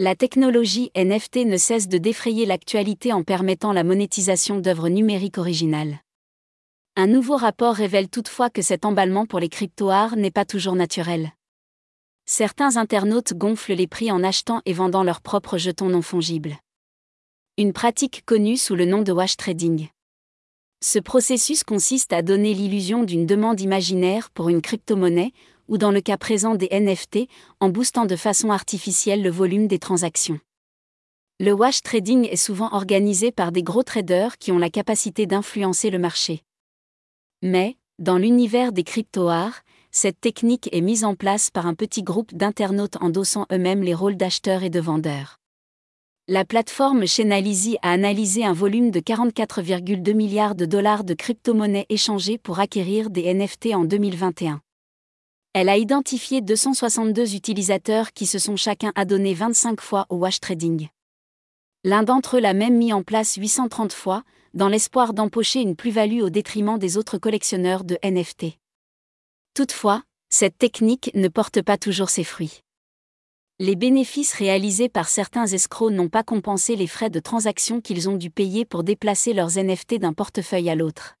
La technologie NFT ne cesse de défrayer l'actualité en permettant la monétisation d'œuvres numériques originales. Un nouveau rapport révèle toutefois que cet emballement pour les crypto-arts n'est pas toujours naturel. Certains internautes gonflent les prix en achetant et vendant leurs propres jetons non fongibles. Une pratique connue sous le nom de wash trading. Ce processus consiste à donner l'illusion d'une demande imaginaire pour une crypto-monnaie, ou dans le cas présent des NFT, en boostant de façon artificielle le volume des transactions. Le wash trading est souvent organisé par des gros traders qui ont la capacité d'influencer le marché. Mais, dans l'univers des crypto-arts, cette technique est mise en place par un petit groupe d'internautes endossant eux-mêmes les rôles d'acheteurs et de vendeurs. La plateforme Chainalysis a analysé un volume de 44,2 milliards de dollars de crypto-monnaies échangées pour acquérir des NFT en 2021. Elle a identifié 262 utilisateurs qui se sont chacun adonnés 25 fois au wash trading. L'un d'entre eux l'a même mis en place 830 fois, dans l'espoir d'empocher une plus-value au détriment des autres collectionneurs de NFT. Toutefois, cette technique ne porte pas toujours ses fruits. Les bénéfices réalisés par certains escrocs n'ont pas compensé les frais de transaction qu'ils ont dû payer pour déplacer leurs NFT d'un portefeuille à l'autre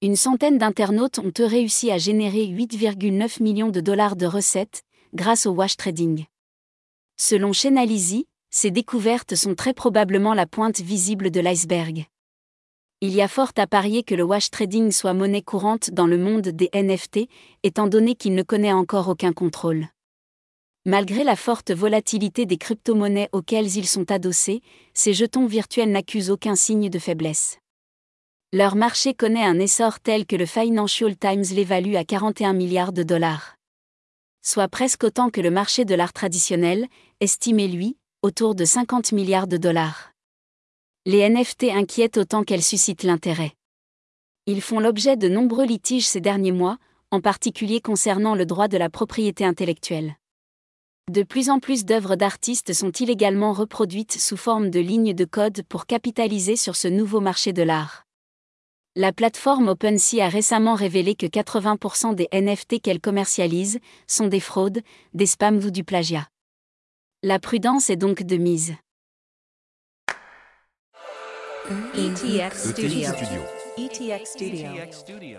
une centaine d'internautes ont réussi à générer 8,9 millions de dollars de recettes grâce au wash trading. Selon Chainalysis, ces découvertes sont très probablement la pointe visible de l'iceberg. Il y a fort à parier que le wash trading soit monnaie courante dans le monde des NFT, étant donné qu'il ne connaît encore aucun contrôle. Malgré la forte volatilité des crypto-monnaies auxquelles ils sont adossés, ces jetons virtuels n'accusent aucun signe de faiblesse. Leur marché connaît un essor tel que le Financial Times l'évalue à 41 milliards de dollars. Soit presque autant que le marché de l'art traditionnel, estimé lui, autour de 50 milliards de dollars. Les NFT inquiètent autant qu'elles suscitent l'intérêt. Ils font l'objet de nombreux litiges ces derniers mois, en particulier concernant le droit de la propriété intellectuelle. De plus en plus d'œuvres d'artistes sont illégalement reproduites sous forme de lignes de code pour capitaliser sur ce nouveau marché de l'art. La plateforme OpenSea a récemment révélé que 80% des NFT qu'elle commercialise sont des fraudes, des spams ou du plagiat. La prudence est donc de mise. ETX Studio. ETX Studio.